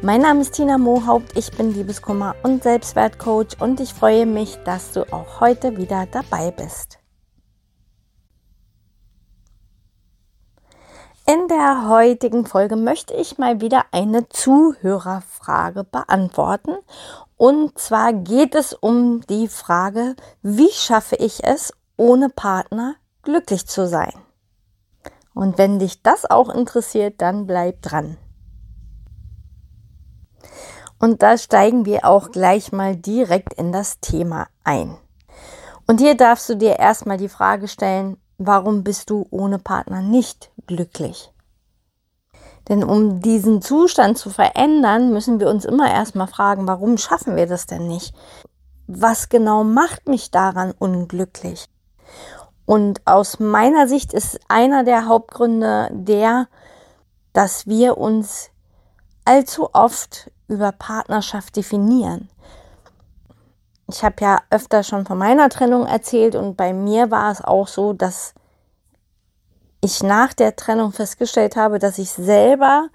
Mein Name ist Tina Mohaupt, ich bin Liebeskummer und Selbstwertcoach und ich freue mich, dass du auch heute wieder dabei bist. In der heutigen Folge möchte ich mal wieder eine Zuhörerfrage beantworten. Und zwar geht es um die Frage, wie schaffe ich es, ohne Partner glücklich zu sein? Und wenn dich das auch interessiert, dann bleib dran. Und da steigen wir auch gleich mal direkt in das Thema ein. Und hier darfst du dir erstmal die Frage stellen, warum bist du ohne Partner nicht glücklich? Denn um diesen Zustand zu verändern, müssen wir uns immer erstmal fragen, warum schaffen wir das denn nicht? Was genau macht mich daran unglücklich? Und aus meiner Sicht ist einer der Hauptgründe der, dass wir uns allzu oft über Partnerschaft definieren. Ich habe ja öfter schon von meiner Trennung erzählt und bei mir war es auch so, dass ich nach der Trennung festgestellt habe, dass ich selber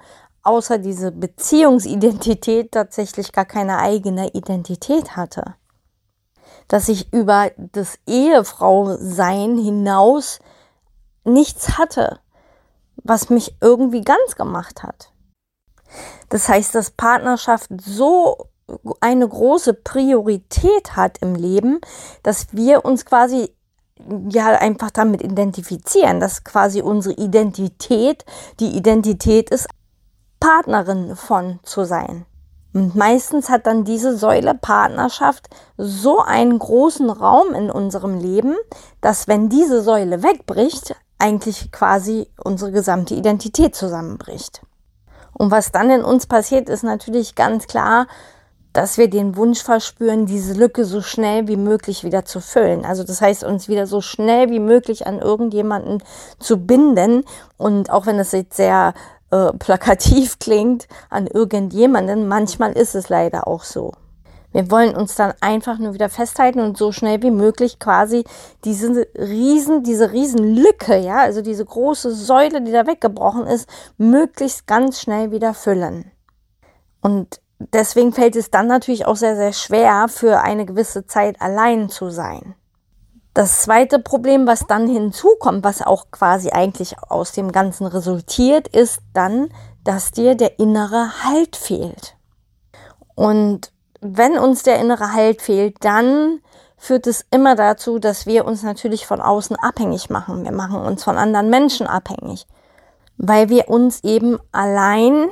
außer diese Beziehungsidentität tatsächlich gar keine eigene Identität hatte. Dass ich über das Ehefrau-Sein hinaus nichts hatte, was mich irgendwie ganz gemacht hat. Das heißt, dass Partnerschaft so eine große Priorität hat im Leben, dass wir uns quasi ja einfach damit identifizieren, dass quasi unsere Identität die Identität ist, Partnerin von zu sein. Und meistens hat dann diese Säule Partnerschaft so einen großen Raum in unserem Leben, dass wenn diese Säule wegbricht, eigentlich quasi unsere gesamte Identität zusammenbricht. Und was dann in uns passiert, ist natürlich ganz klar, dass wir den Wunsch verspüren, diese Lücke so schnell wie möglich wieder zu füllen. Also das heißt, uns wieder so schnell wie möglich an irgendjemanden zu binden. Und auch wenn es jetzt sehr äh, plakativ klingt, an irgendjemanden, manchmal ist es leider auch so. Wir wollen uns dann einfach nur wieder festhalten und so schnell wie möglich quasi diese riesen, diese riesen Lücke, ja, also diese große Säule, die da weggebrochen ist, möglichst ganz schnell wieder füllen. Und deswegen fällt es dann natürlich auch sehr, sehr schwer, für eine gewisse Zeit allein zu sein. Das zweite Problem, was dann hinzukommt, was auch quasi eigentlich aus dem Ganzen resultiert, ist dann, dass dir der innere Halt fehlt. Und wenn uns der innere Halt fehlt, dann führt es immer dazu, dass wir uns natürlich von außen abhängig machen. Wir machen uns von anderen Menschen abhängig, weil wir uns eben allein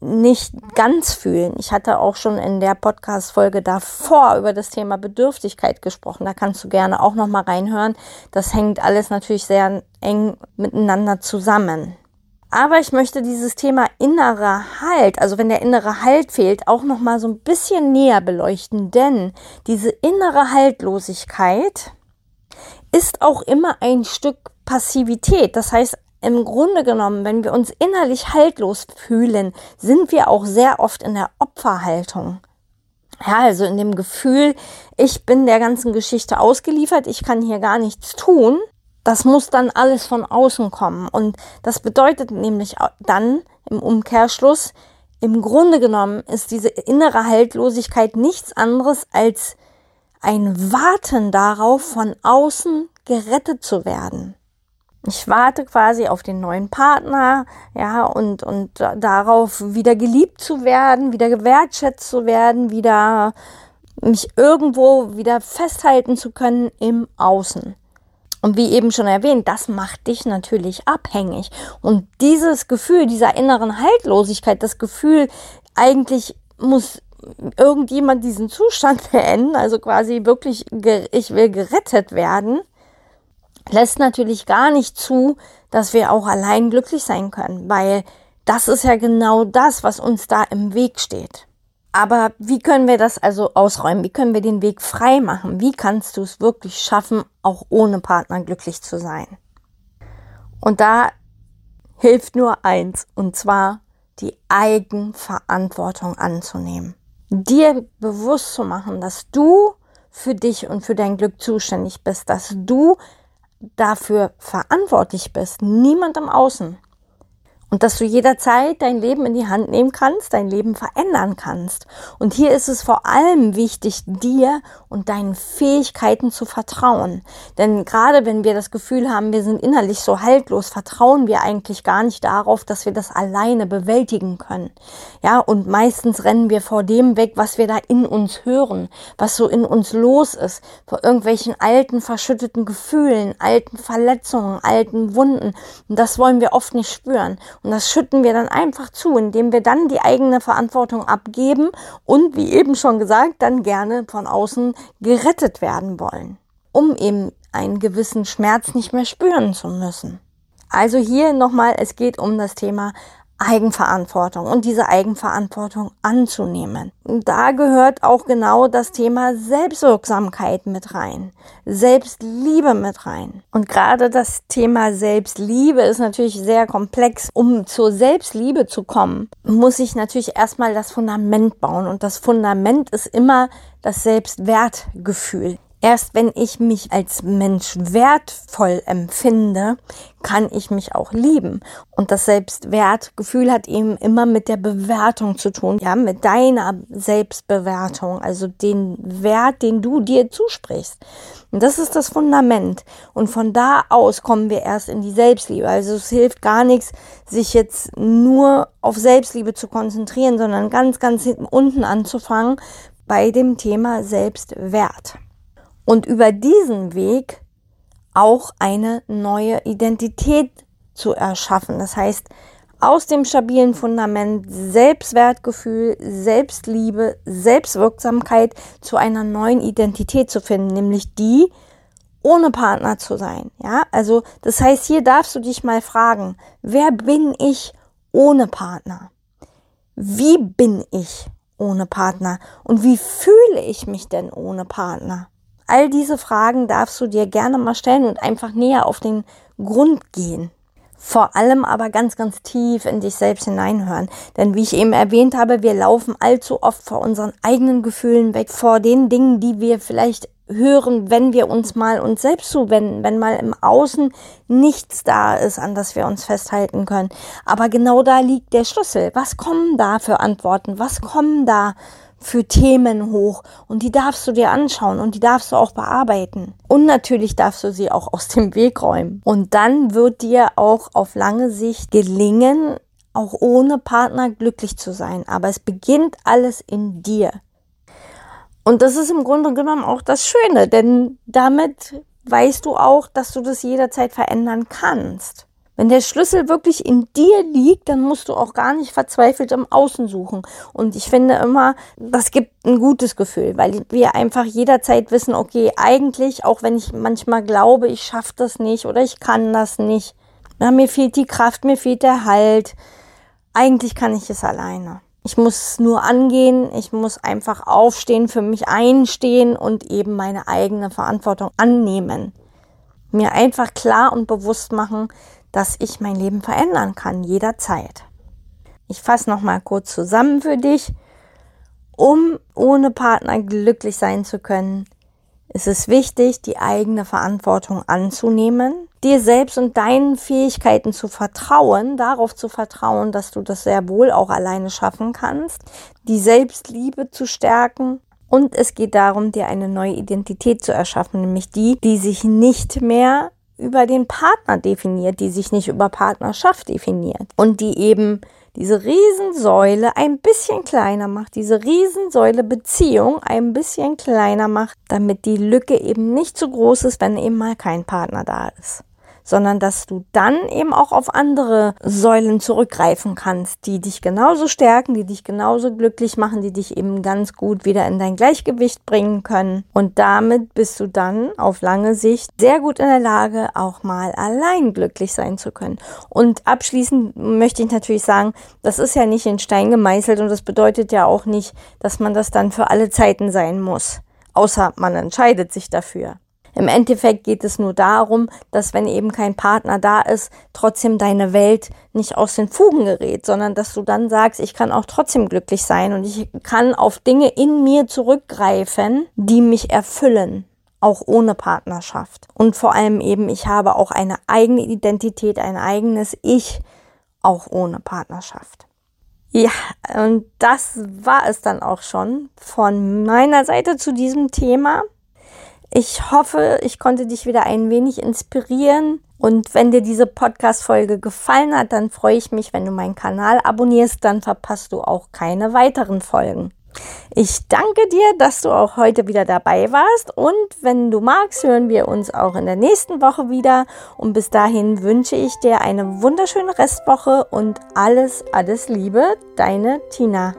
nicht ganz fühlen. Ich hatte auch schon in der Podcast-Folge davor über das Thema Bedürftigkeit gesprochen. Da kannst du gerne auch noch mal reinhören. Das hängt alles natürlich sehr eng miteinander zusammen. Aber ich möchte dieses Thema innerer Halt, also wenn der innere Halt fehlt, auch noch mal so ein bisschen näher beleuchten, denn diese innere Haltlosigkeit ist auch immer ein Stück Passivität. Das heißt, im Grunde genommen, wenn wir uns innerlich haltlos fühlen, sind wir auch sehr oft in der Opferhaltung. Ja, also in dem Gefühl, ich bin der ganzen Geschichte ausgeliefert, ich kann hier gar nichts tun das muss dann alles von außen kommen. Und das bedeutet nämlich dann im Umkehrschluss, im Grunde genommen ist diese innere Haltlosigkeit nichts anderes als ein Warten darauf, von außen gerettet zu werden. Ich warte quasi auf den neuen Partner, ja, und, und darauf wieder geliebt zu werden, wieder gewertschätzt zu werden, wieder mich irgendwo wieder festhalten zu können im Außen. Und wie eben schon erwähnt, das macht dich natürlich abhängig. Und dieses Gefühl dieser inneren Haltlosigkeit, das Gefühl, eigentlich muss irgendjemand diesen Zustand beenden, also quasi wirklich, ich will gerettet werden, lässt natürlich gar nicht zu, dass wir auch allein glücklich sein können, weil das ist ja genau das, was uns da im Weg steht. Aber wie können wir das also ausräumen? Wie können wir den Weg frei machen? Wie kannst du es wirklich schaffen, auch ohne Partner glücklich zu sein? Und da hilft nur eins, und zwar die Eigenverantwortung anzunehmen. Dir bewusst zu machen, dass du für dich und für dein Glück zuständig bist, dass du dafür verantwortlich bist, niemand im Außen. Und dass du jederzeit dein Leben in die Hand nehmen kannst, dein Leben verändern kannst. Und hier ist es vor allem wichtig, dir und deinen Fähigkeiten zu vertrauen. Denn gerade wenn wir das Gefühl haben, wir sind innerlich so haltlos, vertrauen wir eigentlich gar nicht darauf, dass wir das alleine bewältigen können. Ja, und meistens rennen wir vor dem weg, was wir da in uns hören, was so in uns los ist, vor irgendwelchen alten, verschütteten Gefühlen, alten Verletzungen, alten Wunden. Und das wollen wir oft nicht spüren. Und das schütten wir dann einfach zu, indem wir dann die eigene Verantwortung abgeben und, wie eben schon gesagt, dann gerne von außen gerettet werden wollen, um eben einen gewissen Schmerz nicht mehr spüren zu müssen. Also hier nochmal, es geht um das Thema Eigenverantwortung und diese Eigenverantwortung anzunehmen. Da gehört auch genau das Thema Selbstwirksamkeit mit rein, Selbstliebe mit rein. Und gerade das Thema Selbstliebe ist natürlich sehr komplex. Um zur Selbstliebe zu kommen, muss ich natürlich erstmal das Fundament bauen. Und das Fundament ist immer das Selbstwertgefühl. Erst wenn ich mich als Mensch wertvoll empfinde, kann ich mich auch lieben. Und das Selbstwertgefühl hat eben immer mit der Bewertung zu tun, ja, mit deiner Selbstbewertung, also den Wert, den du dir zusprichst. Und das ist das Fundament. Und von da aus kommen wir erst in die Selbstliebe. Also es hilft gar nichts, sich jetzt nur auf Selbstliebe zu konzentrieren, sondern ganz, ganz unten anzufangen bei dem Thema Selbstwert und über diesen Weg auch eine neue Identität zu erschaffen. Das heißt, aus dem stabilen Fundament Selbstwertgefühl, Selbstliebe, Selbstwirksamkeit zu einer neuen Identität zu finden, nämlich die, ohne Partner zu sein. Ja, also das heißt, hier darfst du dich mal fragen, wer bin ich ohne Partner? Wie bin ich ohne Partner? Und wie fühle ich mich denn ohne Partner? All diese Fragen darfst du dir gerne mal stellen und einfach näher auf den Grund gehen. Vor allem aber ganz, ganz tief in dich selbst hineinhören. Denn wie ich eben erwähnt habe, wir laufen allzu oft vor unseren eigenen Gefühlen weg, vor den Dingen, die wir vielleicht hören, wenn wir uns mal uns selbst zuwenden, wenn mal im Außen nichts da ist, an das wir uns festhalten können. Aber genau da liegt der Schlüssel. Was kommen da für Antworten? Was kommen da für Themen hoch und die darfst du dir anschauen und die darfst du auch bearbeiten. Und natürlich darfst du sie auch aus dem Weg räumen. Und dann wird dir auch auf lange Sicht gelingen, auch ohne Partner glücklich zu sein. Aber es beginnt alles in dir. Und das ist im Grunde genommen auch das Schöne, denn damit weißt du auch, dass du das jederzeit verändern kannst. Wenn der Schlüssel wirklich in dir liegt, dann musst du auch gar nicht verzweifelt im Außen suchen. Und ich finde immer, das gibt ein gutes Gefühl, weil wir einfach jederzeit wissen, okay, eigentlich, auch wenn ich manchmal glaube, ich schaffe das nicht oder ich kann das nicht, na, mir fehlt die Kraft, mir fehlt der Halt, eigentlich kann ich es alleine. Ich muss es nur angehen, ich muss einfach aufstehen, für mich einstehen und eben meine eigene Verantwortung annehmen. Mir einfach klar und bewusst machen, dass ich mein Leben verändern kann, jederzeit. Ich fasse nochmal kurz zusammen für dich. Um ohne Partner glücklich sein zu können, ist es wichtig, die eigene Verantwortung anzunehmen, dir selbst und deinen Fähigkeiten zu vertrauen, darauf zu vertrauen, dass du das sehr wohl auch alleine schaffen kannst, die Selbstliebe zu stärken und es geht darum, dir eine neue Identität zu erschaffen, nämlich die, die sich nicht mehr über den Partner definiert, die sich nicht über Partnerschaft definiert. Und die eben diese Riesensäule ein bisschen kleiner macht, diese Riesensäule Beziehung ein bisschen kleiner macht, damit die Lücke eben nicht so groß ist, wenn eben mal kein Partner da ist, sondern dass du dann eben auch auf andere Säulen zurückgreifen kannst, die dich genauso stärken, die dich genauso glücklich machen, die dich eben ganz gut wieder in dein Gleichgewicht bringen können. Und damit bist du dann auf lange Sicht sehr gut in der Lage, auch mal allein glücklich sein zu können. Und abschließend möchte ich natürlich sagen, das ist ja nicht in Stein gemeißelt und das bedeutet ja auch nicht, dass man das dann für alle Zeiten sein muss. Außer man entscheidet sich dafür. Im Endeffekt geht es nur darum, dass wenn eben kein Partner da ist, trotzdem deine Welt nicht aus den Fugen gerät, sondern dass du dann sagst, ich kann auch trotzdem glücklich sein und ich kann auf Dinge in mir zurückgreifen, die mich erfüllen auch ohne Partnerschaft. Und vor allem eben, ich habe auch eine eigene Identität, ein eigenes Ich, auch ohne Partnerschaft. Ja, und das war es dann auch schon von meiner Seite zu diesem Thema. Ich hoffe, ich konnte dich wieder ein wenig inspirieren. Und wenn dir diese Podcast-Folge gefallen hat, dann freue ich mich, wenn du meinen Kanal abonnierst, dann verpasst du auch keine weiteren Folgen. Ich danke dir, dass du auch heute wieder dabei warst und wenn du magst, hören wir uns auch in der nächsten Woche wieder und bis dahin wünsche ich dir eine wunderschöne Restwoche und alles, alles Liebe, deine Tina.